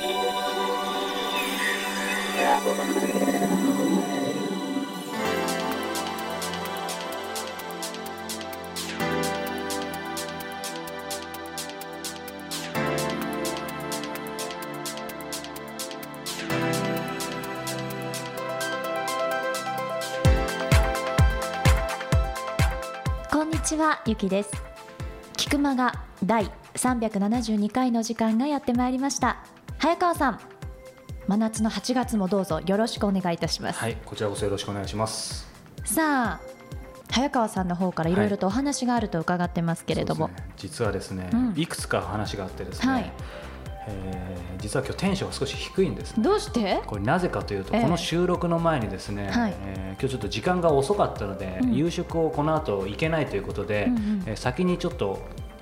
こんにちはゆきです。菊間が第372回の時間がやってまいりました。早川さん真夏の8月もどうぞよろしくお願いいたします、はい、こちらこそよろしくお願いします。さあ早川さんの方からいろいろとお話があると伺ってますけれども、そうですね。実はですね、うん。いくつか話があってですね、はい。えー実は今日テンションが少し低いんですね。どうして？これなぜかというと、ええ。この収録の前にですね、はい。えー今日ちょっと時間が遅かったので、うん。夕食をこの後行けないということで、うんうん。えー先にちょっと、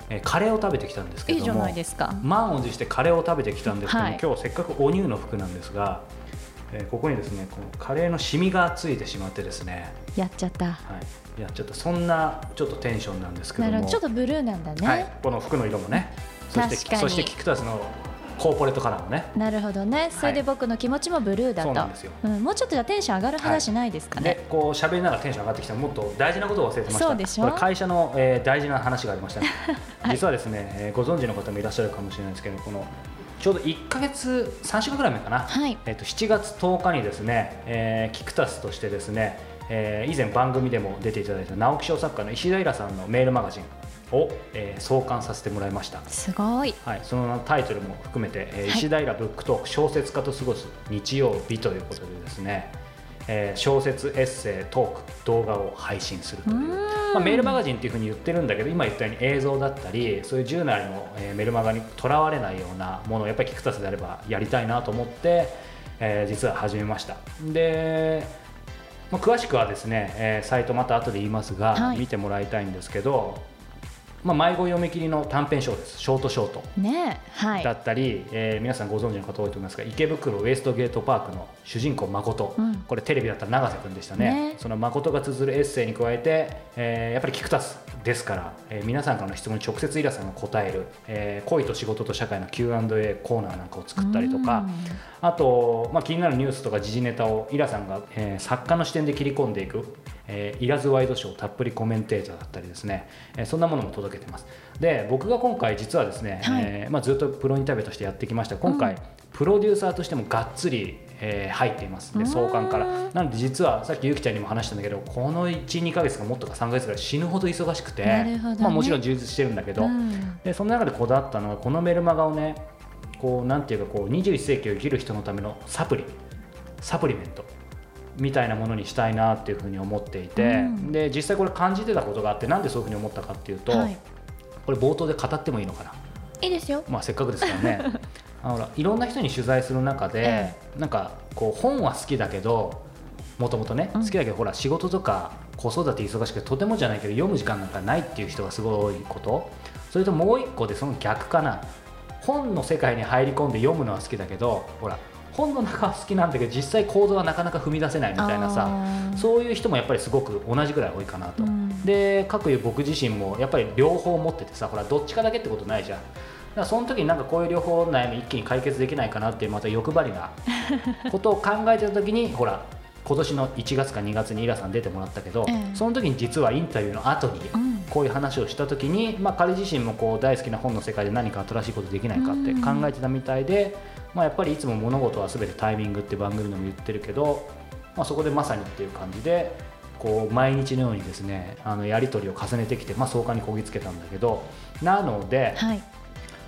えーカレーを食べてきたんですけどもいいじゃないですか。満を持してカレーを食べてきたんですけども、はい。今日せっかくお乳の服なんですが、えーここにですねこのカレーのシミがついてしまってですね、やっちゃった。はい、いやちょっとそんなちょっとテンションなんですけども。ちょっとブルーなんだね、はい、この服の色もね。そしてそしてキクタスのコーポレートカラーもね。なるほどね。それで僕の気持ちもブルーだと、そうなんですよ。ん。もうちょっとじゃあテンション上がる話ないですかね、でこう喋りながらテンション上がってきたらもっと大事なことを忘れてました。そうでしょ？これ会社の、えー大事な話がありました。ね、はい実はですね、えーご存知の方もいらっしゃるかもしれないですけどこのちょうど1か月3週間ぐらい前かな、はい。えー、と7月10日にですね、えーキクタスとしてですね、えー以前番組でも出ていただいた直木賞作家の石平さんのメールマガジンを、えー創刊させてもらいました。すごい。はい、そのタイトルも含めて、えーはい。石平ブックトーク小説家と過ごす日曜日ということでですね、えー小説エッセイトーク動画を配信するというまあ、メールマガジンっていうふうに言ってるんだけど今言ったように映像だったりそういう従来の、えーメルマガにとらわれないようなものをやっぱりキクタスであればやりたいなと思って、えー実は始めました。で、まあ、詳しくはですね、えーサイトまた後で言いますが、はい。見てもらいたいんですけど、まあ、迷子読み切りの短編小説ショートショート。ねはい。だったり、えー皆さんご存知の方多いと思いますが池袋ウエストゲートパークの主人公誠、うん。これテレビだったら永瀬君でしたね。ね。その誠が綴るエッセイに加えて、えーやっぱりキクタスですから、えー皆さんからの質問に直接イラさんが答える、えー恋と仕事と社会の Q&A コーナーなんかを作ったりとかあと、まあ、気になるニュースとか時事ネタをイラさんが、えー作家の視点で切り込んでいく、えーイラズワイドショーたっぷりコメンテーターだったりですね、えーそんなものも届けてます。で僕が今回実はですね、はい。えーまあ、ずっとプロインタビューとしてやってきました。今回、うん。プロデューサーとしてもがっつり、えー入っています。で創刊から。なので実はさっきゆきちゃんにも話したんだけどこの12か月かもっとか3か月ぐらい死ぬほど忙しくてね。まあ、もちろん充実してるんだけど、うん。でその中でこだわったのはこのメルマガをねこうなんていうかこう21世紀を生きる人のためのサプリサプリメントみたいなものにしたいなっていうふうに思っていて、うん。で実際これ感じてたことがあってなんでそういうふうに思ったかっていうと、はい。これ冒頭で語ってもいいのかな？いいですよ。まあ、せっかくですからね あのほらいろんな人に取材する中で、えなんかこう本は好きだけどもともとね、うん。好きだけどほら仕事とか子育て忙しくてとてもじゃないけど読む時間なんかないっていう人がすごい多いこと。それともう一個でその逆かな。本の世界に入り込んで読むのは好きだけどほら本の中は好きなんだけど実際行動はなかなか踏み出せないみたいなさそういう人もやっぱりすごく同じぐらい多いかなと。うん。でう僕自身もやっぱり両方持っててさほらどっちかだけってことないじゃんらその時になんかこういう両方悩み一気に解決できないかなっていうまた欲張りな ことを考えてた時にほら今年の1月か2月にイラさん出てもらったけど、ええ。その時に実はインタビューの後にうん。こういう話をした時に、まあ、彼自身もこう大好きな本の世界で何か新しいことできないかって考えてたみたいで、まあ、やっぱりいつも物事は全てタイミングって番組でも言ってるけど、まあ、そこでまさにっていう感じでこう毎日のようにですねあのやり取りを重ねてきて、まあ、創刊にこぎつけたんだけどなので、はい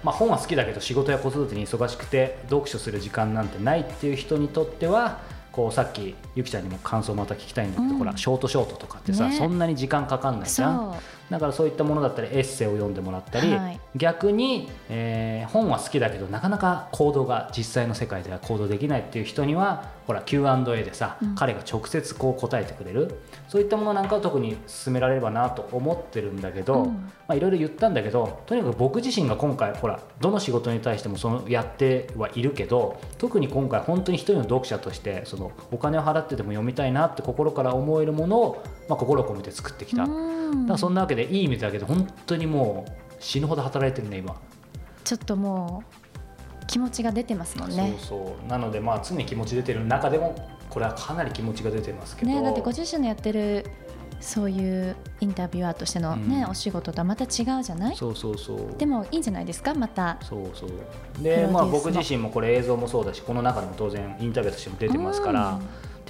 まあ、本は好きだけど仕事や子育てに忙しくて読書する時間なんてないっていう人にとってはこうさっきゆきちゃんにも感想また聞きたいんだけど、うん。ほらショートショートとかってさ、ね。そんなに時間かかんないじゃんだからそういったものだったりエッセイを読んでもらったり、はい。逆に、えー本は好きだけどなかなか行動が実際の世界では行動できないっていう人にはほら Q&A でさ、うん。彼が直接こう答えてくれる。そういったものなんかを特に進められればなと思ってるんだけど、いろいろ言ったんだけどとにかく僕自身が今回ほらどの仕事に対してもそのやってはいるけど特に今回本当に一人の読者としてそのお金を払ってでも読みたいなって心から思えるものを、まあ、心を込めて作ってきた。だからそんなわけでいい意味だけど本当にもう死ぬほど働いてるね今。ちょっともう気持ちが出てますもんね。そうそう。なのでまあ常に気持ち出てる中でもこれはかなり気持ちが出てますけど、ね、だってご自身のやってるそういうインタビュアーとしてのね、うん、お仕事とはまた違うじゃない？そうそうそう。でもいいんじゃないですか？また。そうそう。でまあ僕自身もこれ映像もそうだしこの中でも当然インタビューとしても出てますから、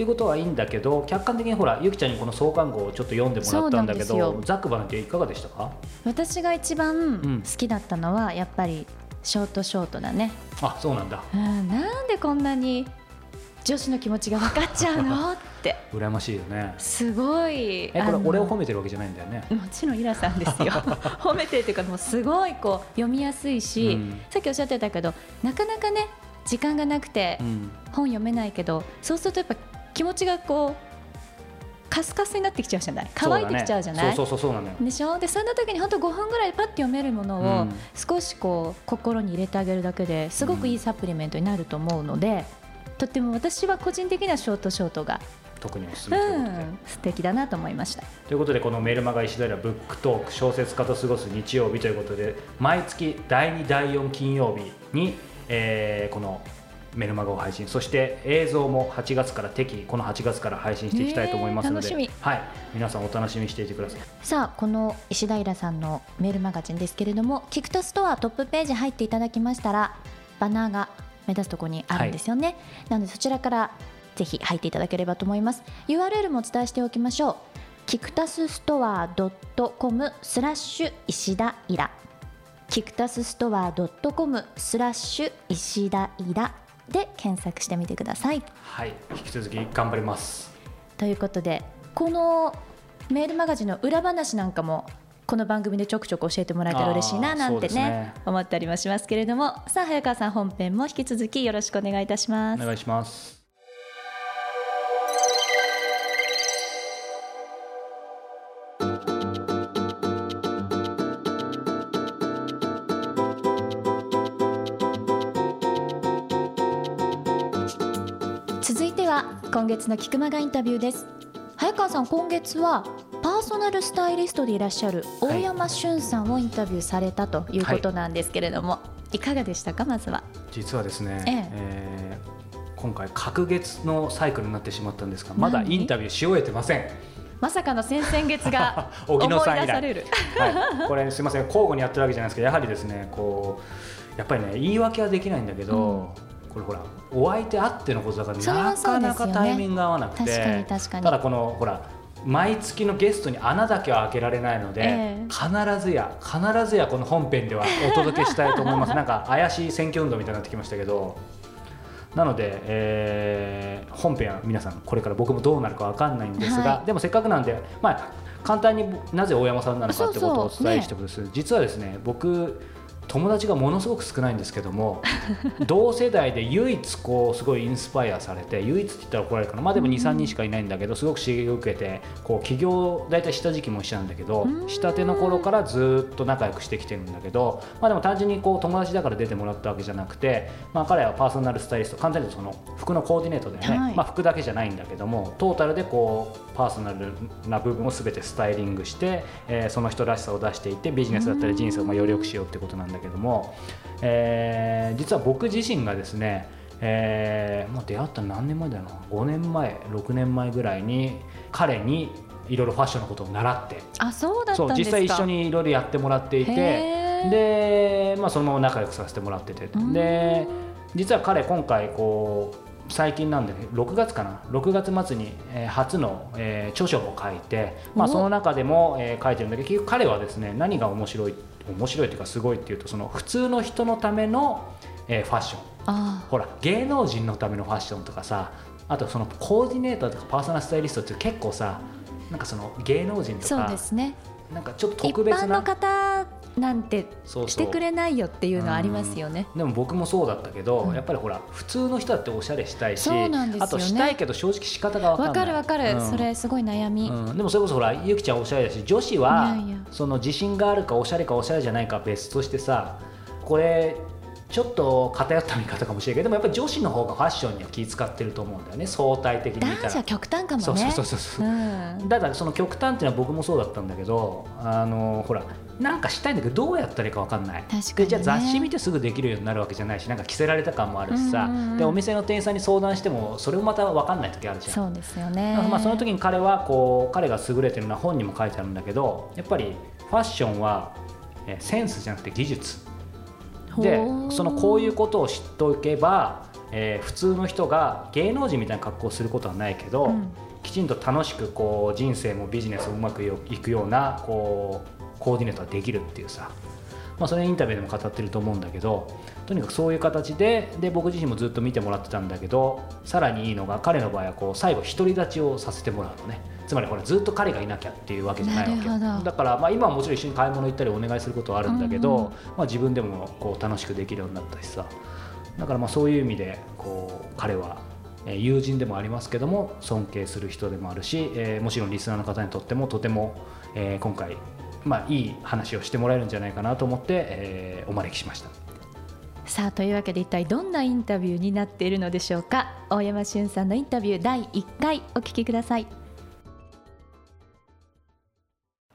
っていうことはいいんだけど客観的にほらゆきちゃんにこの創刊号をちょっと読んでもらったんだけどザックバランっていかがでしたか？私が一番好きだったのはやっぱりショートショートだね、あそうなんだ、うん、なんでこんなに女子の気持ちが分かっちゃうの？って。羨ましいよね。すごいえこれ俺を褒めてるわけじゃないんだよね？もちろんイラさんですよ。褒めてるっていうかもうすごいこう読みやすいし、うん、さっきおっしゃってたけどなかなかね時間がなくて本読めないけど、うん、そうするとやっぱ気持ちがこうカスカスになってきちゃうじゃない？乾いてきちゃうじゃない、ね、そうそうそうなのよ。でしょ？でそんな時に本当5分ぐらいパッて読めるものを少しこう心に入れてあげるだけですごくいいサプリメントになると思うので、とっても私は個人的なショートショートが特におすすめということで、うん、素敵だなと思いました。ということでこのメルマガ石平ブックトーク小説家と過ごす日曜日ということで毎月第2第4金曜日に、えー、このメルマガを配信そして映像も8月から適宜この8月から配信していきたいと思いますので、はい、皆さんお楽しみにしていてください。さあこの石平さんのメールマガジンですけれどもキクタストアトップページ入っていただきましたらバナーが目指すところにあるんですよね、はい、なのでそちらからぜひ入っていただければと思います。URL もお伝えしておきましょう。キクタスストア .com スラッシュ石田イラ。キクタスストア .com スラッシュ石田イラで検索してみてください。はい引き続き頑張ります。ということでこのメールマガジンの裏話なんかもこの番組でちょくちょく教えてもらえたら嬉しいななんてね、ね、思ったりもしますけれども。さあ早川さん本編も引き続きよろしくお願いいたします。お願いします今月の菊間がインタビューです。早川さん今月はパーソナルスタイリストでいらっしゃる大山俊さんをインタビューされたということなんですけれども、はい、いかがでしたかまずは？実はですね、ええ。えー、今回隔月のサイクルになってしまったんですがまだインタビューし終えてません。まさかの先々月が 思い出される。はい、これすみません交互にやってるわけじゃないですけどやはりですねこうやっぱりね言い訳はできないんだけど、うんこれほらお相手あってのことだからなかなかタイミングが合わなくて、ただこのほら毎月のゲストに穴だけは開けられないので、えー、必ずや必ずやこの本編ではお届けしたいと思います。なんか怪しい選挙運動みたいになってきましたけどなので、えー、本編は皆さんこれから僕もどうなるか分かんないんですが、はい、でもせっかくなんで、まあ、簡単になぜ大山さんなのかってことをお伝えしておくと、ね、実はですね僕友達がものすごく少ないんですけども 同世代で唯一こうすごいインスパイアされて唯一って言ったら怒られるかなまあでも23人しかいないんだけどすごく刺激を受けてこう起業大体した時期も一緒なんだけどしたての頃からずっと仲良くしてきてるんだけどまあでも単純にこう友達だから出てもらったわけじゃなくてまあ彼はパーソナルスタイリスト簡単に言うとその服のコーディネートでね、はい、まあ服だけじゃないんだけどもトータルでこうパーソナルな部分を全てスタイリングして、えー、その人らしさを出していってビジネスだったり人生をまあより良くしようってことなんだけども。えー、実は僕自身がですね、えー、もう出会ったの何年前だろうな？5年前6年前ぐらいに彼にいろいろファッションのことを習ってあそうだった実際一緒にいろいろやってもらっていてで、まあ、そのまま仲良くさせてもらってて。で実は彼今回こう最近なんで6月かな？6月末に、えー、初の、えー、著書も書いて、まあ、その中でも、えー、書いてるんだけど結局彼はですね何が面白い面白いというかすごいっていうとその普通の人のための、えー、ファッション。ほら芸能人のためのファッションとかさあとそのコーディネーターとかパーソナルスタイリストって結構さなんかその芸能人とかそうですね。なんかちょっと特別な一般の方なんてしてくれないよっていうのはありますよね。でも僕もそうだったけど、うん、やっぱりほら普通の人だっておしゃれしたいし、ね、あとしたいけど正直仕方が分かんない。わかるわかる、うん、それすごい悩み、うん、でもそれこそほらゆきちゃんおしゃれだし女子はその自信があるかおしゃれかおしゃれじゃないか別としてさこれちょっと偏った見方かもしれないけどでもやっぱり女子の方がファッションには気使ってると思うんだよね。相対的に見たら。男子は極端かもね。そうそうそうそう、う。ん、だからその極端っていうのは僕もそうだったんだけどあのほらなんかしたいんだけどどうやったらいいか分かんない。確かにね。でじゃあ雑誌見てすぐできるようになるわけじゃないしなんか着せられた感もあるしさ、うん。うんうんでお店の店員さんに相談してもそれもまた分かんない時あるじゃん。そうですよね。まあ、その時に彼はこう彼が優れてるのは本にも書いてあるんだけどやっぱりファッションはえーセンスじゃなくて技術でそのこういうことを知っておけば、えー普通の人が芸能人みたいな格好をすることはないけど、うん。きちんと楽しくこう人生もビジネスもうまくいくようなこうコーディネートができるっていうさ、まあ、それインタビューでも語ってると思うんだけどとにかくそういう形でで僕自身もずっと見てもらってたんだけどさらにいいのが彼の場合はこう最後独り立ちをさせてもらうのねつまりほらずっと彼がいなきゃっていうわけじゃないわけ。だからまあ今はもちろん一緒に買い物行ったりお願いすることはあるんだけど、うんうん。まあ、自分でもこう楽しくできるようになったしさ。だからまあそういう意味でこう彼はえー友人でもありますけども尊敬する人でもあるし、えーもちろんリスナーの方にとってもとても、えー今回、まあ、いい話をしてもらえるんじゃないかなと思って、えーお招きしました。さあというわけで一体どんなインタビューになっているのでしょうか。大山俊さんのインタビュー第1回お聞きください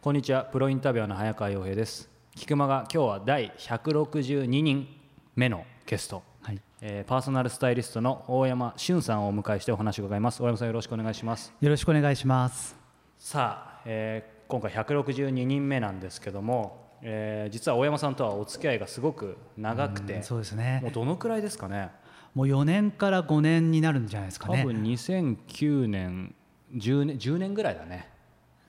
こんにちは。プロインタビュアーの早川洋平です。菊間が今日は第162人目のゲスト、はい、えーパーソナルスタイリストの大山俊さんをお迎えしてお話を伺います。大山さんよろしくお願いします。よろしくお願いします。さあ、えー今回162人目なんですけども、えー実は大山さんとはお付き合いがすごく長くてうんそうですもうね。どのくらいですかね？もう4年から5年になるんじゃないですかね。多分2009年10年 ,10 年ぐらいだね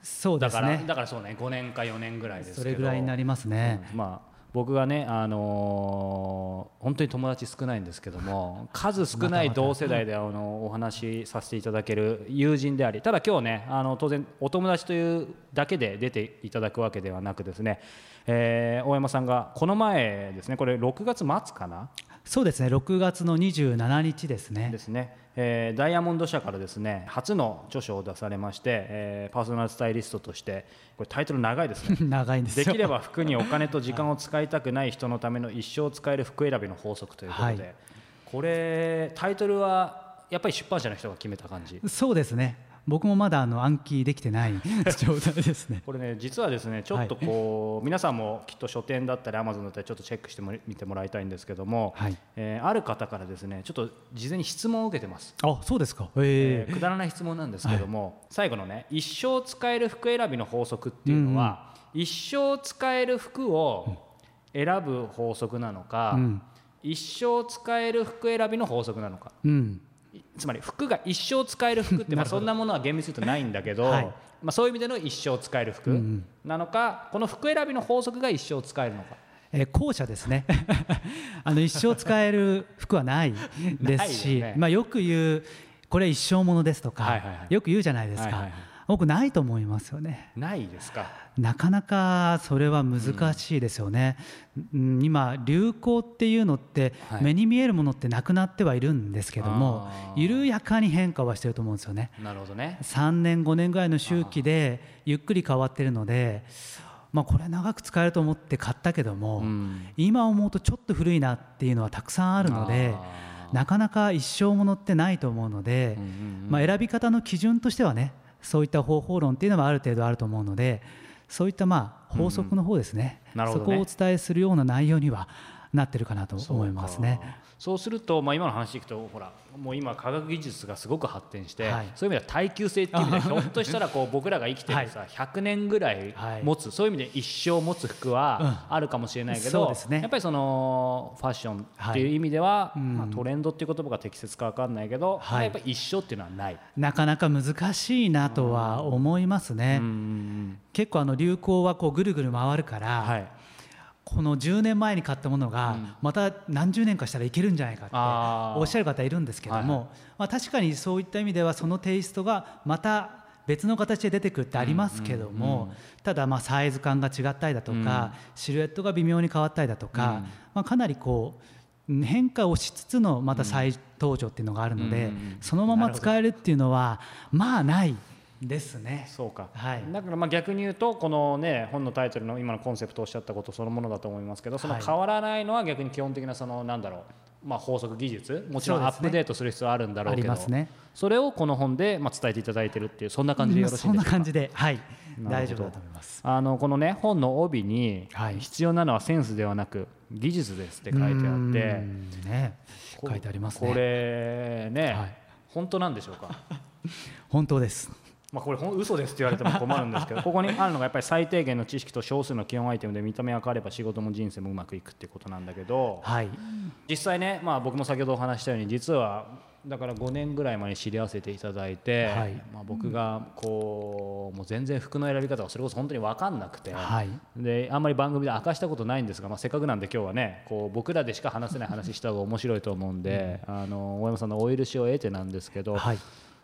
そうですだからね。だからそうね5年か4年ぐらいですけどそれぐらいになりますね。うんまあ僕がね、あのー本当に友達少ないんですけども数少ない同世代であのお話しさせていただける友人でありただ今日ねあの当然お友達というだけで出ていただくわけではなくですね、えー大山さんがこの前ですねこれ6月末かな？そうですね。6月の27日ですねで。すね、えーダイヤモンド社からですね初の著書を出されまして、えーパーソナルスタイリストとしてこれタイトル長いですね 長いんですよ。できれば服にお金と時間を使いたくない人のための一生使える服選びの法則ということで、はいこれタイトルはやっぱり出版社の人が決めた感じ？そうですね。僕もまだあの暗記できてない 状態ですね。これね実はですねちょっとこう、皆さんもきっと書店だったりアマゾンだったりちょっとチェックしてもみてもらいたいんですけども、はい。えーある方からですねちょっと事前に質問を受けてます、あ、そうですか。えええーくだらない質問なんですけども、最後のね一生使える服選びの法則っていうのは、一生使える服を選ぶ法則なのか、うん。一生使える服選びの法則なのかうん。いつまり服が一生使える服ってまあそんなものは厳密に言うとないんだけど、はい。まあ、そういう意味での一生使える服なのか、この服選びの法則が一生使えるのか。えー後者ですね。あの一生使える服はないですし よね。まあ、よく言うこれ一生ものですとか、はいはいはい。よく言うじゃないですか、はいはいはい僕ないと思いますよね。ないですか？なかなかそれは難しいですよね、うん。今流行っていうのってはい。目に見えるものってなくなってはいるんですけども、緩やかに変化はしてると思うんですよね。なるほどね。3年5年ぐらいの周期でゆっくり変わってるのでまあこれ長く使えると思って買ったけども、うん。今思うとちょっと古いなっていうのはたくさんあるのでなかなか一生ものってないと思うので、まあ、選び方の基準としてはねそういった方法論っていうのはある程度あると思うのでそういったまあ法則の方ですね,、なるほどね。そこをお伝えするような内容にはなってるかなと思いますね。そうすると、まあ、今の話でいくとほらもう今科学技術がすごく発展して、はい。そういう意味では耐久性っていう意味では ひょっとしたらこう僕らが生きてるさ、100年ぐらいはい。持つ、そういう意味で一生持つ服はあるかもしれないけど、そうですね。やっぱりそのファッションっていう意味では、い。うん。まあ、トレンドっていう言葉が適切か分かんないけど、はい。やっぱり一生っていうのはない。なかなか難しいなとは思いますね。結構あの流行はこうぐるぐる回るから、はい、この10年前に買ったものがまた何十年かしたらいけるんじゃないかっておっしゃる方いるんですけども、まあ、確かにそういった意味ではそのテイストがまた別の形で出てくるってありますけども、ただまあサイズ感が違ったりだとか、シルエットが微妙に変わったりだとか、うん。まあ、かなりこう変化をしつつのまた再登場っていうのがあるので、うんそのまま使えるっていうのはまあないですね。そうか、はい。だからまあ逆に言うとこのね本のタイトルの今のコンセプトをおっしゃったことそのものだと思いますけどそのはい変わらないのは逆に基本的なそのなんだろう。まあ、法則技術もちろんアップデートする必要はあるんだろうけどそ,、ね、それをこの本でまあ伝えていただいてるっていうそんな感じでよろしいですか、そんな感じではい。大丈夫だと思います。あのこのね本の帯に必要なのはセンスではなく技術ですって書いてあって、ね、書いてありますね。これね、はい、本当なんでしょうか？本当ですまあ、これ嘘ですって言われても困るんですけどここにあるのがやっぱり最低限の知識と少数の基本アイテムで見た目が変われば仕事も人生もうまくいくっていうことなんだけど、はい、実際ね、まあ、僕も先ほどお話したように実はだから5年ぐらい前に知り合わせていただいて、はい、まあ、僕がこうもう全然服の選び方がそれこそ本当に分かんなくて、はい、であんまり番組で明かしたことないんですが、まあ、せっかくなんで今日はねこう僕らでしか話せない話した方が面白いと思うんで、うん、あの大山さんのお許しを得てなんですけど。はい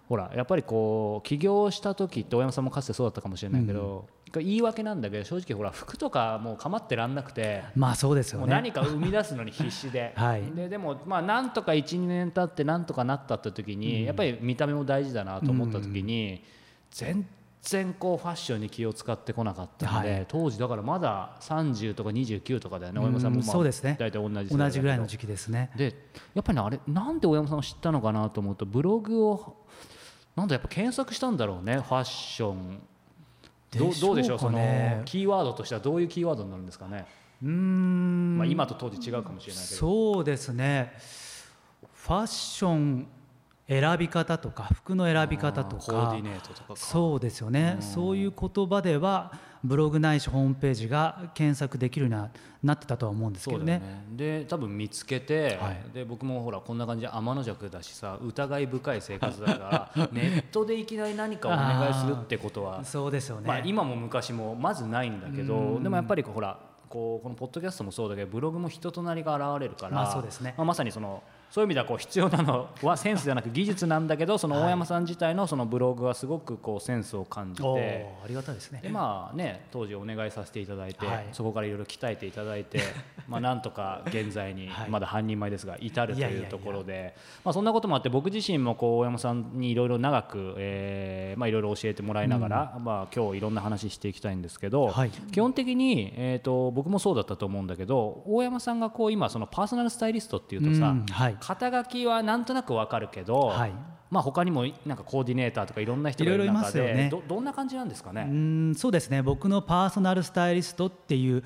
ほらやっぱりこう起業した時って大山さんもかつてそうだったかもしれないけど、うん、言い訳なんだけど正直ほら服とかもう構ってらんなくてまあそうですよ、ね、何か生み出すのに必死で。はい、ででもまあなんとか12年経ってなんとかなったって時に、うん、やっぱり見た目も大事だなと思った時に、うん、全然こうファッションに気を使ってこなかったので、はい、当時だからまだ30とか29とかだよね大山さんもまあそうですね。大体同じ同じぐらいの時期ですね。でやっぱりねあれなんで大山さんを知ったのかなと思うとブログをなんだやっぱ検索したんだろうねファッション。どどうでしょう？そのキーワードとしてはどういうキーワードになるんですかね？うん。まあ今と当時違うかもしれないけど。そうですね。ファッション選び方とか服の選び方とかそうですよね。そういう言葉ではブログないしホームページが検索できるようになってたとは思うんですけどね。ね。で多分見つけて、はい、で僕もほらこんな感じで天の弱だしさ疑い深い生活だから ネットでいきなり何かお願いするってことはそうですよね、まあ、今も昔もまずないんだけどでもやっぱりほらこうこのポッドキャストもそうだけどブログも人となりが現れるから、まあそうですね。まあ、まさにそのそういう意味ではこう必要なのはセンスではなく技術なんだけどその大山さん自体のそのブログはすごくこうセンスを感じてありがたいですね。でまあね当時お願いさせていただいて、はい、そこからいろいろ鍛えていただいて まあなんとか現在にまだ半人前ですが至るというところでまあそんなこともあって僕自身もこう大山さんにいろいろ長くえまあいろいろ教えてもらいながら、うん、まあ今日いろんな話していきたいんですけど、はい、基本的にえっ、と僕もそうだったと思うんだけど大山さんがこう今そのパーソナルスタイリストっていうとさ、肩書きはなんとなくわかるけど、はい、まあ他にもなんかコーディネーターとかいろんな人がいる中でね、どどんな感じなんですかね？うんそうですね。僕のパーソナルスタイリストっていう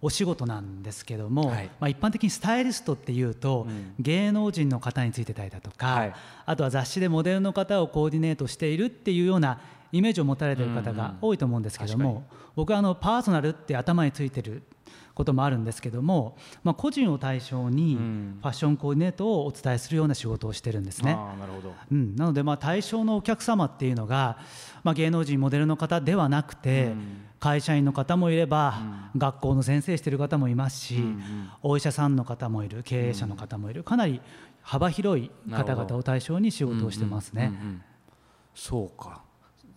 お仕事なんですけども、はい、まあ、一般的にスタイリストっていうと、うん、芸能人の方についてたりだとか、はい、あとは雑誌でモデルの方をコーディネートしているっていうようなイメージを持たれている方が多いと思うんですけども、うんうん、僕はあのパーソナルって頭についてることもあるんですけども、まあ、個人を対象にファッションコーディネートをお伝えするような仕事をしてるんですね。なるほど。うん、なのでまあ対象のお客様っていうのが、まあ、芸能人モデルの方ではなくて、会社員の方もいれば、学校の先生してる方もいますし、お医者さんの方もいる経営者の方もいるかなり幅広い方々を対象に仕事をしてますね。そうか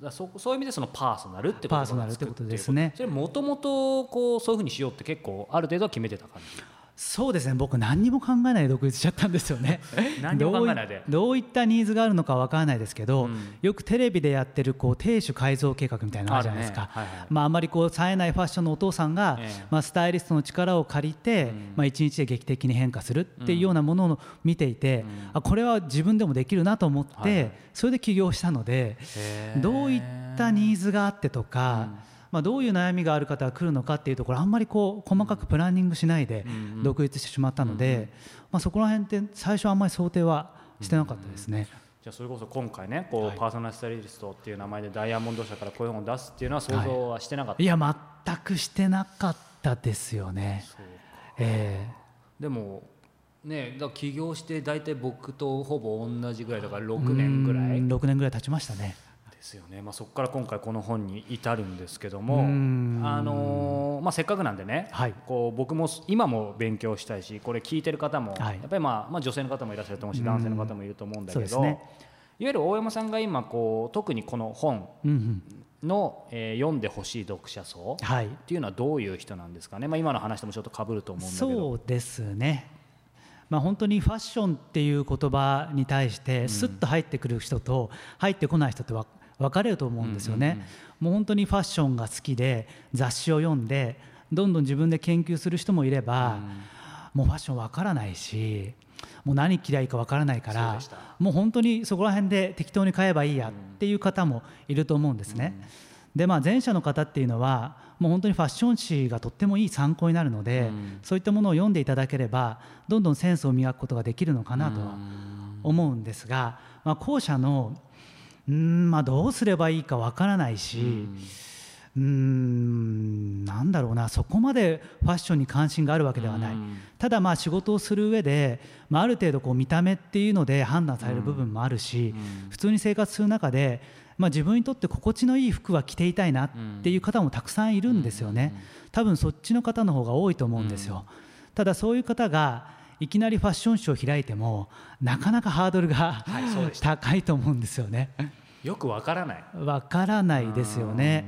そそういう意味でそのパーソナルってことパーソナルってことですね。それもと。もとこうそういうふうにしようって結構ある程度は決めてた感じそうですね。僕何にも考えないで独立しちゃったんですよね。どういったニーズがあるのか分からないですけど、うん、よくテレビでやってるこう亭主改造計画みたいなのあるじゃないですか。あ、ね。はいはい、まあ、あまりこう冴えないファッションのお父さんが、えー、まあ、スタイリストの力を借りて、うん、まあ、1日で劇的に変化するっていうようなものを見ていて、うん、あこれは自分でもできるなと思って、はい、それで起業したのでどういったニーズがあってとか、まあ、どういう悩みがある方が来るのかっていうところあんまりこう細かくプランニングしないで独立してしまったので、まあ、そこら辺って最初あんまり想定はしてなかったですね。じゃあそれこそ今回ねこうパーソナルスタイリストっていう名前でダイヤモンド社からこういう本を出すっていうのは想像はしてなかった、はい、いや全くしてなかったですよね。えー、でもね、だ起業して大体僕とほぼ同じぐらいだから6年ぐらい。6年ぐらい経ちましたねですよね、まあ、そこから今回この本に至るんですけども、あのまあ、せっかくなんでね、はい、こう僕も今も勉強したいしこれ聞いてる方も、やっぱり、まあまあ、女性の方もいらっしゃると思うし男性の方もいると思うんだけど、ね、いわゆる大山さんが今こう特にこの本の、えー、読んでほしい読者層っていうのはどういう人なんですかね、まあ、今の話ともちょっとかぶると思うんだけど。そうですね。まあ、本当にファッションっていう言葉に対してスッと入ってくる人と入ってこない人って分かれると思うんですよね。もう本当にファッションが好きで雑誌を読んでどんどん自分で研究する人もいれば、もうファッション分からないしもう何着りゃいいかわからないからもう本当にそこら辺で適当に買えばいいやっていう方もいると思うんですね。でまあ、前者の方っていうのはもう本当にファッション誌がとってもいい参考になるので、うん、そういったものを読んでいただければどんどんセンスを磨くことができるのかなとは思うんですが、まあ、後者のうんまあどうすればいいかわからないし、うん。うーんなんだろうな。そこまでファッションに関心があるわけではない、ただまあ仕事をする上で、まあ、ある程度こう見た目っていうので判断される部分もあるし、普通に生活する中で、まあ、自分にとって心地のいい服は着ていたいなっていう方もたくさんいるんですよね。多分そっちの方の方が多いと思うんですよ、ただそういう方がいきなりファッションショーを開いてもなかなかハードルが、はい、高いと思うんですよね。よくわからない。わからないですよね。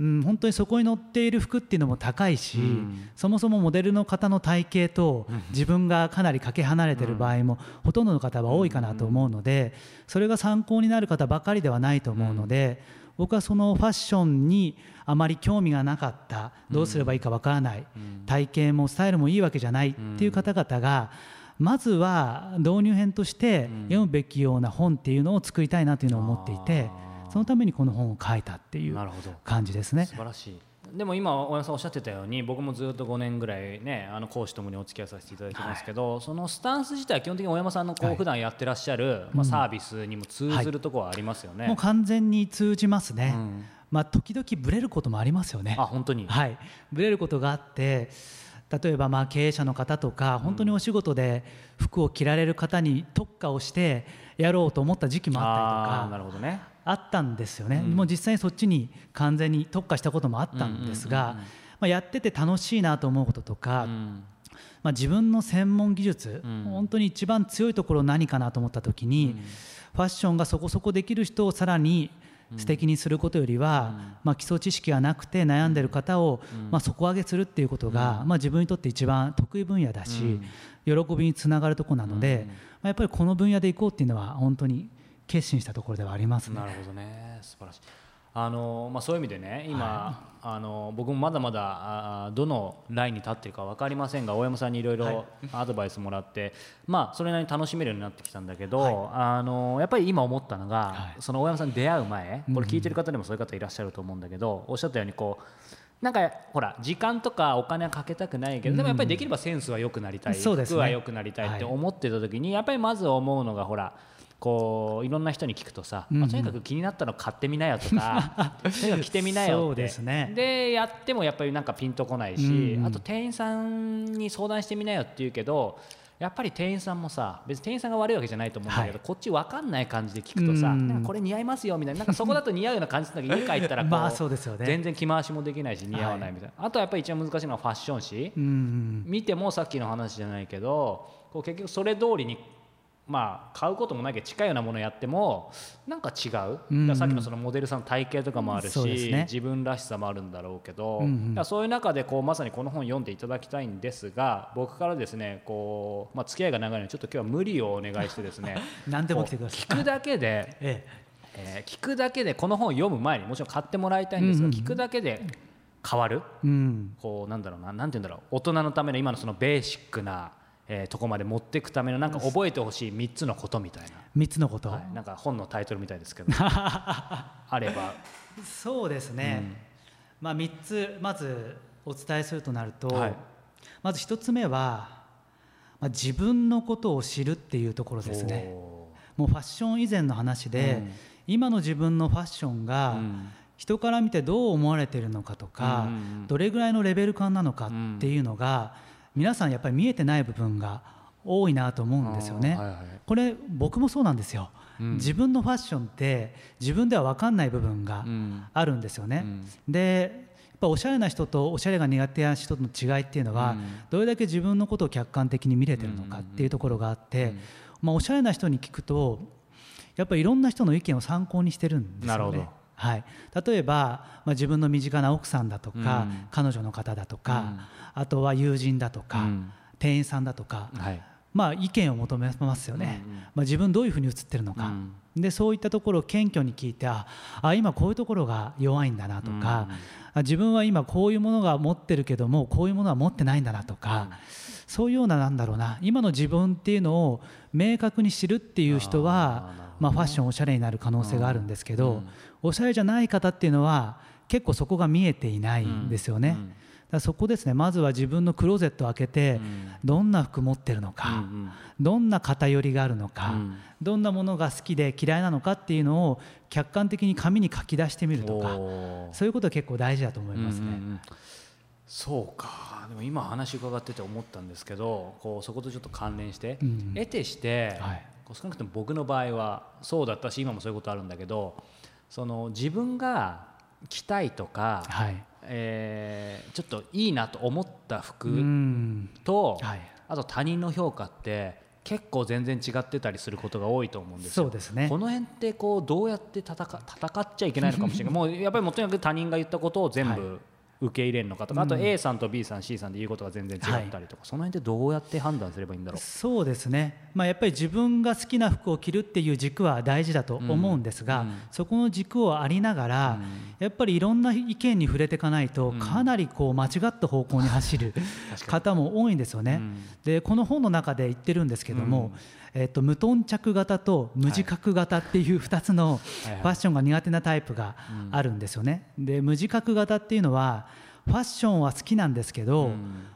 うん、本当にそこに載っている服っていうのも高いし、うん、そもそもモデルの方の体型と自分がかなりかけ離れてる場合もほとんどの方は多いかなと思うのでそれが参考になる方ばかりではないと思うので僕はそのファッションにあまり興味がなかった。どうすればいいかわからない。体型もスタイルもいいわけじゃないっていう方々がまずは導入編として読むべきような本っていうのを作りたいなというのを思っていて。そのためにこの本を書いたっていう感じですね。素晴らしいでも今大山さんおっしゃってたように僕もずっと5年ぐらいねあの講師ともにお付き合いさせていただいてますけど、はい、そのスタンス自体基本的に大山さんのこう普段やってらっしゃる、まあ、サービスにも通ずるところはありますよね、はい、もう完全に通じますね、うん、まあ、時々ブレることもありますよね。あ本当に。はい。ブレることがあって例えばまあ経営者の方とか本当にお仕事で服を着られる方に特化をしてやろうと思った時期もあったりとか。なるほどねあったんですよね、うん、もう実際にそっちに完全に特化したこともあったんですが、まあ、やってて楽しいなと思うこととか、うん、まあ、自分の専門技術、うん、本当に一番強いところ何かなと思った時に、ファッションがそこそこできる人をさらに素敵にすることよりは、まあ、基礎知識がなくて悩んでる方を、まあ、底上げするっていうことが、まあ、自分にとって一番得意分野だし、喜びにつながるところなので、まあ、やっぱりこの分野でいこうっていうのは本当に決心したところではあります、ね、なるほどね。素晴らしい。あのまあ、そういう意味でね今、はい、あの僕もまだまだあどのラインに立っているか分かりませんが大山さんにいろいろアドバイスもらって、はい、まあ、それなりに楽しめるようになってきたんだけど、はい、あのやっぱり今思ったのが、その大山さんに出会う前これ聞いてる方でもそういう方いらっしゃると思うんだけど、おっしゃったようにこうなんかほら時間とかお金はかけたくないけどでもやっぱりできればセンスは良くなりたい、服は良くなりたいって思ってた時にやっぱりまず思うのがほらこういろんな人に聞くとさ、うんまあ、とにかく気になったの買ってみなよとか とにかく着てみなよって。で、ね。で、やってもやっぱりなんかピンとこないし、うんうん、あと店員さんに相談してみなよって言うけどやっぱり店員さんもさ別に店員さんが悪いわけじゃないと思うんだけど、はい、こっち分かんない感じで聞くとさ、うん、これ似合いますよみたいななんかそこだと似合うような感じだけど 家帰ったらまあそうですよ、ね、全然着回しもできないし似合わないみたいな、はい、あとはやっぱり一番難しいのはファッション誌、うんうん、見てもさっきの話じゃないけどこう結局それ通りにまあ買うこともないけど近いようなものやってもなんか違う、うん。うん、さっきのそのモデルさんの体型とかもあるし、ね、自分らしさもあるんだろうけど、うんうん、そういう中でこうまさにこの本読んでいただきたいんですが僕からですねこう、まあ、付き合いが長いのでちょっと今日は無理をお願いしてですね 何でも来てください。聞くだけで、ええ。えー、聞くだけでこの本を読む前にもちろん買ってもらいたいんですが、うんうん、聞くだけで変わる、うん、こうなんだろうななんて言うんだろう。大人のための今のそのベーシックなえー、とこまで持っていくためのなんか覚えてほしい3つのことみたいな。3つのこと、はい、なんか本のタイトルみたいですけど。あれば。そうですね、うん、まあ、3つまずお伝えするとなると、はい、まず1つ目は、まあ、自分のことを知るっていうところですね。もうファッション以前の話で、うん、今の自分のファッションが、人から見てどう思われているのかとか、どれぐらいのレベル感なのかっていうのが、皆さんやっぱり見えてない部分が多いなと思うんですよね。はいはい、これ僕もそうなんですよ、うん、自分のファッションって自分では分かんない部分があるんですよね。うん、でやっぱおしゃれな人とおしゃれが苦手な人の違いっていうのは、うん、どれだけ自分のことを客観的に見れてるのかっていうところがあって、まあ、おしゃれな人に聞くとやっぱりいろんな人の意見を参考にしてるんですよね。はい、例えば、まあ、自分の身近な奥さんだとか、彼女の方だとか、あとは友人だとか、店員さんだとか、はい、まあ、意見を求めますよね、うんうん、まあ、自分どういうふうに映ってるのか、うん、でそういったところを謙虚に聞いてああ今こういうところが弱いんだなとか、うん、自分は今こういうものが持ってるけどもこういうものは持ってないんだなとか、うん、そういうようななんだろうな。今の自分っていうのを明確に知るっていう人はまあ、ファッションおしゃれになる可能性があるんですけど、おしゃれじゃない方っていうのは結構そこが見えていないん。ですよね。だそこですね。まずは自分のクローゼットを開けて、どんな服持ってるのか、どんな偏りがあるのか、どんなものが好きで嫌いなのかっていうのを客観的に紙に書き出してみるとかそういうことは結構大事だと思いますね。うんうんうん。そうか。でも今話伺ってて思ったんですけどこうそことちょっと関連して、うん、得てして、はい、少なくとも僕の場合はそうだったし今もそういうことあるんだけどその自分が着たいとか、はい。えー、ちょっといいなと思った服と、はい、あと他人の評価って結構全然違ってたりすることが多いと思うんですそうですね。この辺ってこうどうやって戦戦っちゃいけないのかもしれない。もうやっぱりもとにかく他人が言ったことを全部受け入れるのかとか、あと A さんと B さん C さんで言うことが全然違ったりとか、その辺でどうやって判断すればいいんだろう？そうですね、まあ、やっぱり自分が好きな服を着るっていう軸は大事だと思うんですが、そこの軸をありながら、うん、やっぱりいろんな意見に触れていかないとかなりこう間違った方向に走る 方も多いんですよね。でこの本の中で言ってるんですけども、えー、と無頓着型と無自覚型っていう2つのファッションが苦手なタイプがあるんですよね。で無自覚型っていうのはファッションは好きなんですけど、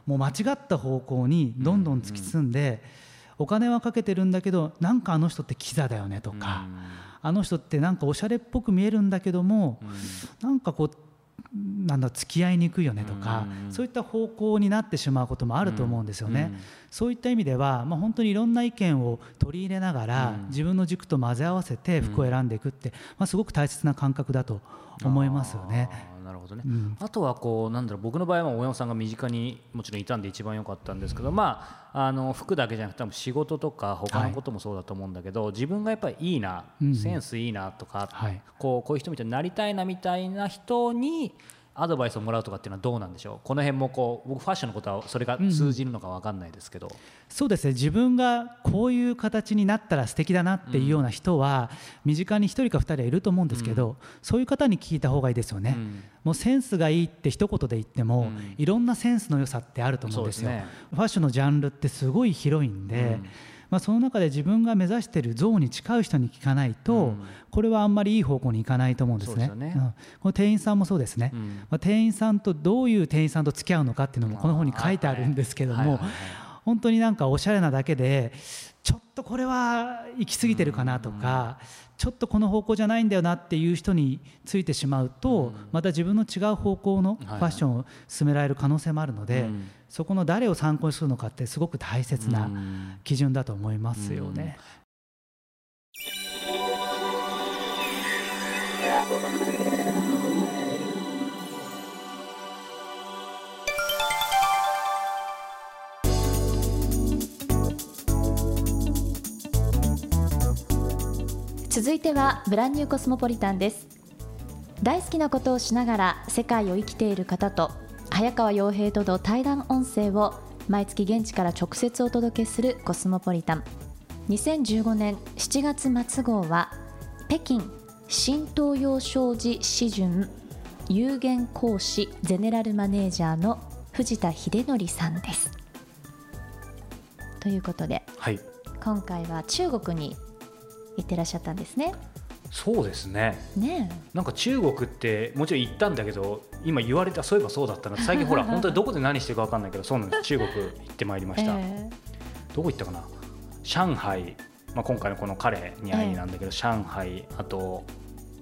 もう間違った方向にどんどん突き進んで、お金はかけてるんだけどなんかあの人ってキザだよねとか、あの人ってなんかおしゃれっぽく見えるんだけども、なんかこうなんだ付き合いにくいよねとか、そういった方向になってしまうこともあると思うんですよね。そういった意味では、まあ、本当にいろんな意見を取り入れながら、自分の軸と混ぜ合わせて服を選んでいくって、まあ、すごく大切な感覚だと思いますよね。なるほどね、うん、あとはこうなんだろう僕の場合は大山さんが身近にもちろんいたんで一番良かったんですけど、まあ、あの服だけじゃなくて多分仕事とか他のこともそうだと思うんだけど、はい、自分がやっぱりいいな、センスいいなとか、はい、こうこういう人みたいになりたいなみたいな人にアドバイスをもらうとかっていうのはどうなんでしょう？この辺もこう僕ファッションのことはそれが通じるのか分かんないですけど、うん、そうですね。自分がこういう形になったら素敵だなっていうような人は、身近に1人か2人はいると思うんですけど、うん、そういう方に聞いた方がいいですよね、うん、もうセンスがいいって一言で言っても、いろんなセンスの良さってあると思うんですよ、ね、ファッションのジャンルってすごい広いんで、まあ、その中で自分が目指している像に近い人に聞かないと、うん、これはあんまりいい方向に行かないと思うんですね。すね。うん、この店員さんもそうですね、うん、まあ、店員さんとどういう店員さんと付き合うのかっていうのもこの本に書いてあるんですけども、本当になんかおしゃれなだけでちょっとこれは行き過ぎてるかなとか、ちょっとこの方向じゃないんだよなっていう人についてしまうと、また自分の違う方向のファッションを進められる可能性もあるので、そこの誰を参考にするのかってすごく大切な基準だと思いますよね。続いてはブランニューコスモポリタンです。大好きなことをしながら世界を生きている方と早川洋平との対談音声を毎月現地から直接お届けするコスモポリタン。2015年7月末号は北京新東洋商事市巡有限講師ゼネラルマネージャーの藤田秀則さんです。ということで、はい、今回は中国に行ってらっしゃったんですね。そうですね。ね。なんか中国ってもちろん行ったんだけど今言われたそういえばそうだったな最近ほら 本当にどこで何してるか分かんないけどそうなんです。中国行ってまいりました、えー、どこ行ったかな？上海、まあ、今回のこの彼に会いなんだけど、えー、上海。あと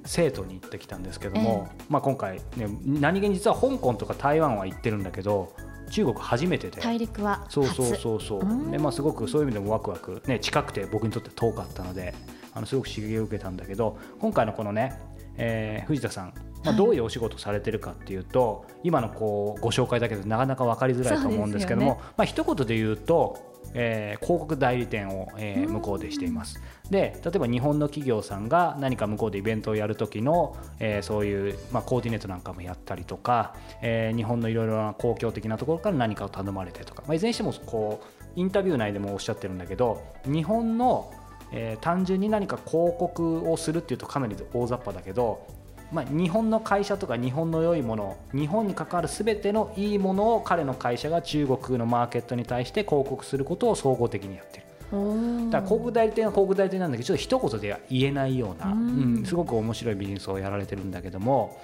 生徒に行ってきたんですけども、えー、まあ、今回、ね、何気に実は香港とか台湾は行ってるんだけど中国初めてで。大陸はそうそうそうそう。で、まあ、すごくそういう意味でもワクワク、ね、近くて僕にとって遠かったのであのすごく刺激を受けたんだけど今回のこのね、えー、藤田さん、まあ、どういうお仕事されてるかっていうと、はい、今のこうご紹介だけどなかなか分かりづらいと思うんですけども、ね、まあ一言で言うとえー、広告代理店を、えー、向こうでしています。で例えば日本の企業さんが何か向こうでイベントをやる時の、えー、そういう、まあ、コーディネートなんかもやったりとか、えー、日本のいろいろな公共的なところから何かを頼まれてとか、まあ、いずれにしてもこうインタビュー内でもおっしゃってるんだけど日本の、えー、単純に何か広告をするっていうとかなり大雑把だけど、まあ、日本の会社とか日本の良いもの日本に関わる全てのいいものを彼の会社が中国のマーケットに対して広告することを総合的にやってる。だから広告代理店は広告代理店なんだけどちょっと一言では言えないような、うん、すごく面白いビジネスをやられてるんだけども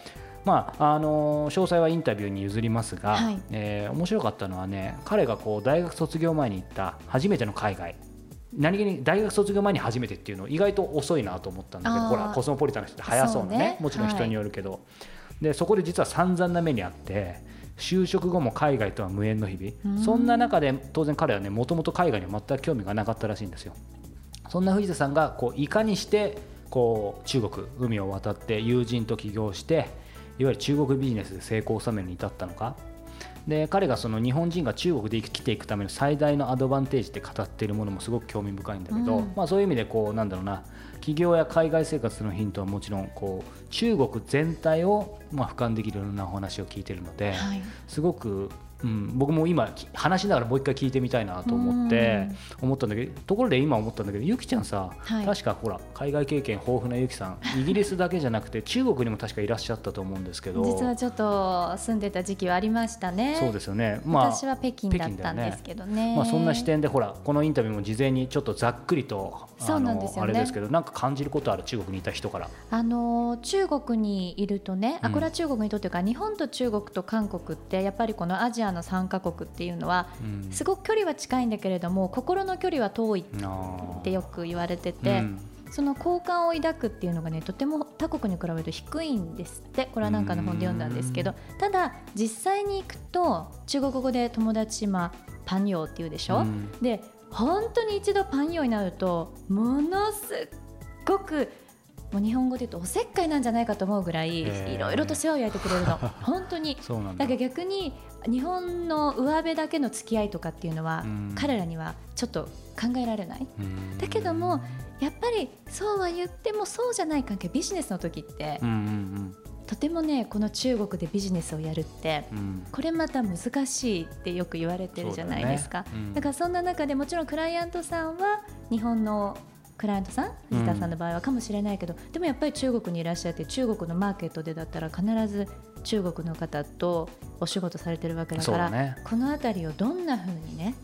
まあ、あの詳細はインタビューに譲りますが、はい、えー、面白かったのはね彼がこう大学卒業前に行った初めての海外何気に大学卒業前に初めてっていうの意外と遅いなと思ったんだけどほらコスモポリタンの人って早そうなね、ね、もちろん人によるけど、はい、でそこで実は散々な目にあって就職後も海外とは無縁の日々。そんな中で当然彼はねもともと海外には全く興味がなかったらしいんですよ。そんな藤田さんがこういかにしてこう中国海を渡って友人と起業していわゆる中国ビジネスで成功を収めるに至ったのかで彼がその日本人が中国で生きていくための最大のアドバンテージって語っているものもすごく興味深いんだけど、うん、まあ、そういう意味でこうなんだろうな企業や海外生活のヒントはもちろんこう中国全体をまあ俯瞰できるようなお話を聞いているので、はい、すごくうん、僕も今話しながらもう一回聞いてみたいなと思って思ったんだけどところで今思ったんだけどゆきちゃんさ、はい、確かほら海外経験豊富なゆきさん イギリスだけじゃなくて中国にも確かいらっしゃったと思うんですけど実はちょっと住んでた時期はありましたね。そうですよね、まあ、私は北京だったんですけどね、ね、まあ、そんな視点でほらこのインタビューも事前にちょっとざっくりとそうなんですよ、ね、あれですけどなんか感じることある中国にいた人から？あの中国にいるとね、あこれは中国にとっていうか日本と中国と韓国ってやっぱりこのアジアの3か国っていうのは、すごく距離は近いんだけれども心の距離は遠いってよく言われてて。その好感を抱くっていうのがねとても他国に比べると低いんですって。これはなんかの本で読んだんですけどただ実際に行くと中国語で友達今パンヨーっていうでしょ、うん、で本当に一度パンヨーになるとものすごくもう日本語で言うとおせっかいなんじゃないかと思うぐらいいろいろと世話を焼いてくれるの。本当に。だから逆に日本の上辺だけの付き合いとかっていうのは彼らにはちょっと考えられない。だけどもやっぱりそうは言ってもそうじゃない関係ビジネスの時って、とてもねこの中国でビジネスをやるって、これまた難しいってよく言われてるじゃないですか。だ、からそんな中でもちろんクライアントさんは日本のクライアントさん藤田さんの場合はかもしれないけど、うん、でもやっぱり中国にいらっしゃって中国のマーケットでだったら必ず中国の方とお仕事されてるわけだから、ね、この辺りをどんなふうにね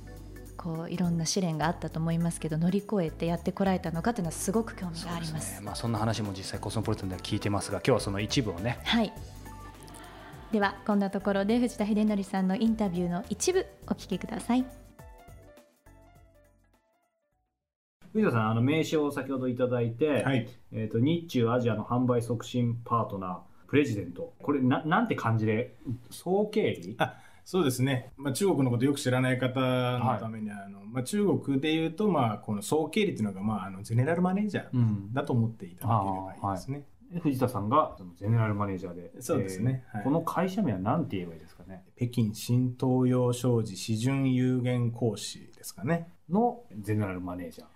こういろんな試練があったと思いますけど乗り越えてやってこられたのかというのはすごく興味があります、ね、まあ、そんな話も実際コスモポリタンでは聞いてますが今日はその一部をね。はい。ではこんなところで藤田秀則さんのインタビューの一部お聞きください。藤田さん、あの名刺を先ほどいただいて、はい、えーと、日中アジアの販売促進パートナー、プレジデント、これな、なんて感じで、総経理？あそうですね、まあ、中国のことよく知らない方のために、はい、あのまあ、中国でいうと、まあ、この総経理というのが、まあ、あのゼネラルマネージャーだと思っていただければいいですね。うん、藤田さんがそのゼネラルマネージャーで、そうですね、えーはい、この会社名は何て言えばいいですかね？北京新東洋商事市準有限講師ですかね。のゼネラルマネージャー。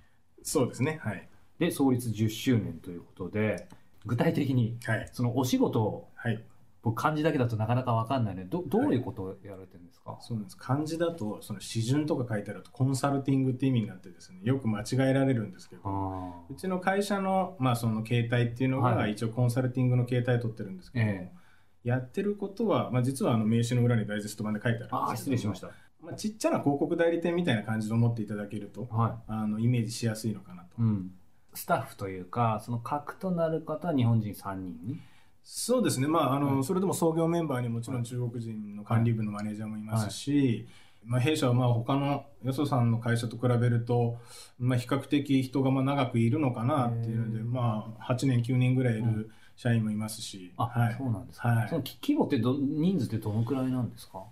そうですね。はい。で、創立10周年ということで、具体的に、そのお仕事を、はい、僕漢字だけだとなかなか分かんないのでどどういうことをやられてるんですか、はい、そうなんです。漢字だとその詩順とか書いてあるとコンサルティングって意味になってですねよく間違えられるんですけどうちの会社の,、まあその携帯っていうのが一応コンサルティングの携帯取ってるんですけど、えー、やってることは、まあ、実はあの名刺の裏にダイジェスト版で書いてあるんですけどあ失礼しましたまあ、ちっちゃな広告代理店みたいな感じで思っていただけると、はい、あのイメージしやすいのかなと、うん、スタッフというかその核となる方は日本人3人？そうですね、まああの、はい、それでも創業メンバーにもちろん中国人の管理部のマネージャーもいますし、はい。まあ、弊社はまあ他のよそさんの会社と比べると、まあ、比較的人がまあ長くいるのかなっていうので、まあ、8年9年ぐらいいる社員もいますし、うん、はい、そうなんですか、はい、その規模ってど人数ってどのくらいなんですか？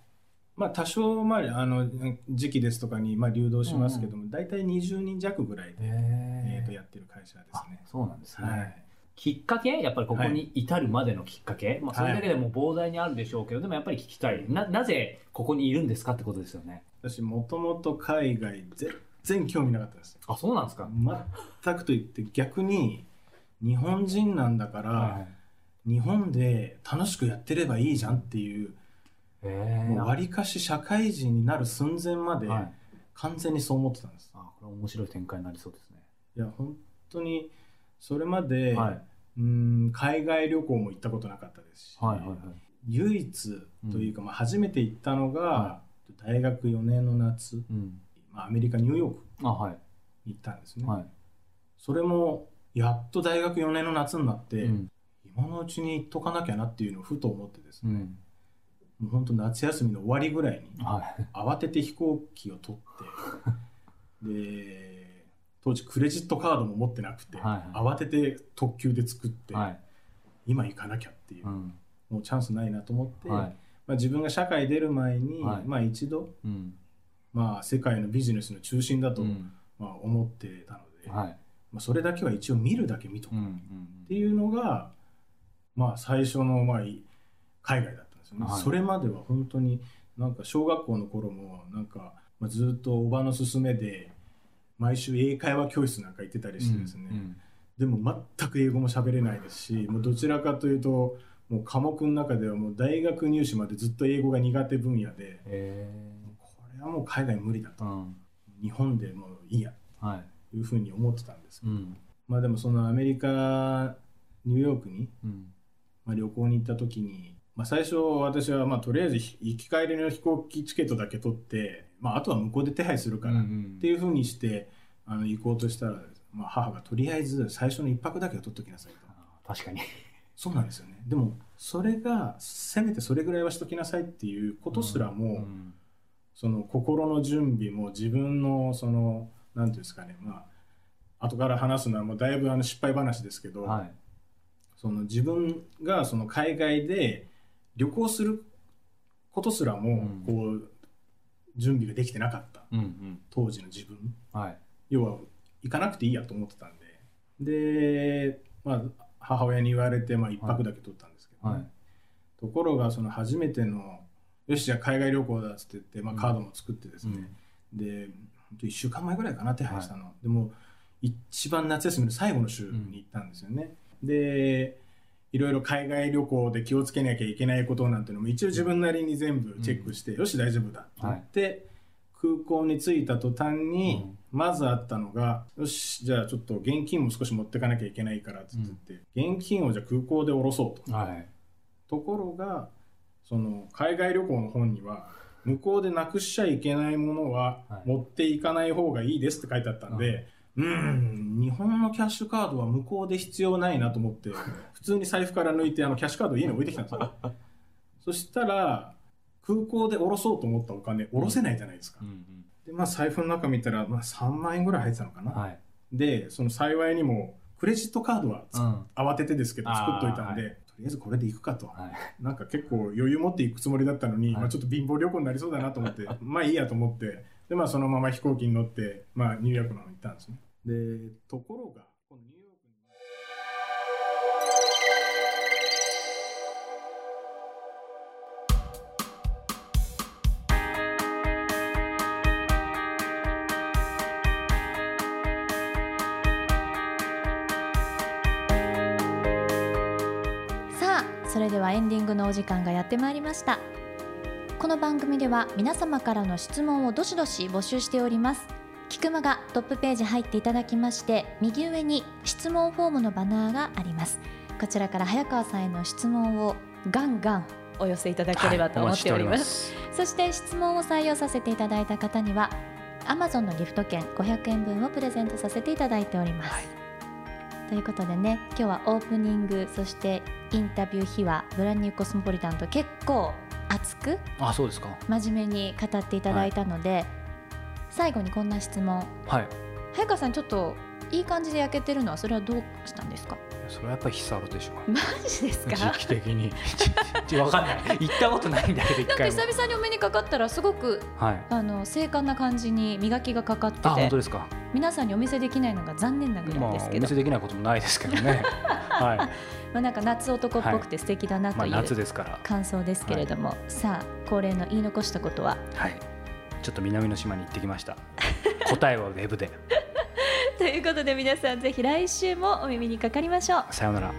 まあ、多少、まあ、あの時期ですとかに、まあ、流動しますけども、大体20人弱ぐらいで、えー、とやってる会社ですね。そうなんですね、はい、きっかけやっぱりここに至るまでのきっかけ、はい、まあ、それだけでも膨大にあるでしょうけど、でもやっぱり聞きたい。ななぜここにいるんですかってことですよね。私もともと海外全然興味なかったです。あそうなんですか。全くと言って逆に日本人なんだから、はい、日本で楽しくやってればいいじゃんっていうわりかし社会人になる寸前まで完全にそう思ってたんです。あこれ面白い展開になりそうですね。いや本当にそれまで、はい、うん海外旅行も行ったことなかったですし、はいはいはい、唯一というか、まあ、初めて行ったのが、大学4年の夏、うん、まあ、アメリカニューヨークに行ったんですね、はい、それもやっと大学4年の夏になって、うん、今のうちに行っとかなきゃなっていうのをふと思ってですね、うん、もう本当夏休みの終わりぐらいに、慌てて飛行機を取って で当時クレジットカードも持ってなくて、はい、慌てて特急で作って、はい、今行かなきゃっていう、うん、もうチャンスないなと思って、はい、まあ、自分が社会出る前に、まあ一度、うん、まあ、世界のビジネスの中心だと、まあ、思ってたので、まあ、それだけは一応見るだけ見とくっていうのが、まあ、最初の、まあ、海外だった。んですよね、それまでは本当になんか小学校の頃もなんか、まあ、ずっとおばの勧めで毎週英会話教室なんか行ってたりしてですね、うんうん、でも全く英語も喋れないですしもうどちらかというともう科目の中ではもう大学入試までずっと英語が苦手分野で、これはもう海外無理だと、うん、日本でもういいや。とい。うふうに思ってたんですけど、はい、まあでもそのアメリカニューヨークに、うん、まあ、旅行に行った時に、まあ、最初私はまあとりあえず行き帰りの飛行機チケットだけ取ってまあ、あとは向こうで手配するからっていうふうにしてあの行こうとしたら、まあ、母がとりあえず最初の1泊だけは取っときなさいと。確かに。そうなんですよね。でもそれがせめてそれぐらいはしときなさいっていうことすらも、うんうん、その心の準備も自分のその何ていうんですかねまあ後から話すのはもうだいぶあの失敗話ですけど、はい、その自分がその海外で旅行することすらもこう、うん、準備ができてなかった、うんうん、当時の自分、はい、要は行かなくていいやと思ってたんで。で、まあ、母親に言われて、まあ、1泊だけ取ったんですけど、ね。はい、ところがその初めてのよしじゃあ海外旅行だっつって言って、まあ、カードも作ってですね、うん、で1週間前ぐらいかな手配したの、はい、でも一番夏休みの最後の週に行ったんですよね、うん、でいろいろ海外旅行で気をつけなきゃいけないことなんてのも一応自分なりに全部チェックして、うん、よし大丈夫だって言って、はい、空港に着いた途端に、まずあったのが、よしじゃあちょっと現金も少し持ってかなきゃいけないからって言って、うん、現金をじゃあ空港で下ろそうと、はい、ところがその海外旅行の本には向こうでなくしちゃいけないものは持っていかない方がいいですって書いてあったんで、はいうん日本のキャッシュカードは向こうで必要ないなと思って普通に財布から抜いてあのキャッシュカード家に置いてきたんですよ。そしたら空港で下ろそうと思ったお金下ろせないじゃないですか、うんうん、でまあ財布の中見たら、まあ、3万円ぐらい入ってたのかな、はい、でその幸いにもクレジットカードは、うん、慌ててですけど作っといたんで、はい、とりあえずこれで行くかと、はい、なんか結構余裕持って行くつもりだったのに、まあ、ちょっと貧乏旅行になりそうだなと思って まあいいやと思ってでまあそのまま飛行機に乗って、まあ、ニューヨークの方に行ったんですねでところがこのニューヨークにさあそれではエンディングのお時間がやってまいりました。この番組では皆様からの質問をどしどし募集しております。キクマがトップページ入っていただきまして右上に質問フォームのバナーがあります。こちらから早川さんへの質問をガンガンお寄せいただければと思っております、はい、そして質問を採用させていただいた方には Amazon のギフト券500円分をプレゼントさせていただいております、はい、ということでね今日はオープニングそしてインタビュー秘話ブランニューコスモポリタンと結構熱くあそうですか。真面目に語っていただいたので、はい最後にこんな質問。はい。早川さんちょっといい感じで焼けてるのはそれはどうしたんですか？それはやっぱりヒサロでしょ。うマジですか？時期的に。わかんない。行ったことないんだけどなんか久々にお目にかかったらすごく、はい、あの精悍な感じに磨きがかかってて。本当ですか。皆さんにお見せできないのが残念なぐらいですけど、まあ、お見せできないこともないですけどね。はい。まあなんか夏男っぽくて素敵だなという、夏ですから。感想ですけれども、はい、さあ恒例の言い残したことは？はいちょっと南の島に行ってきました。答えはウェブで。ということで皆さんぜひ来週もお耳にかかりましょう。さようなら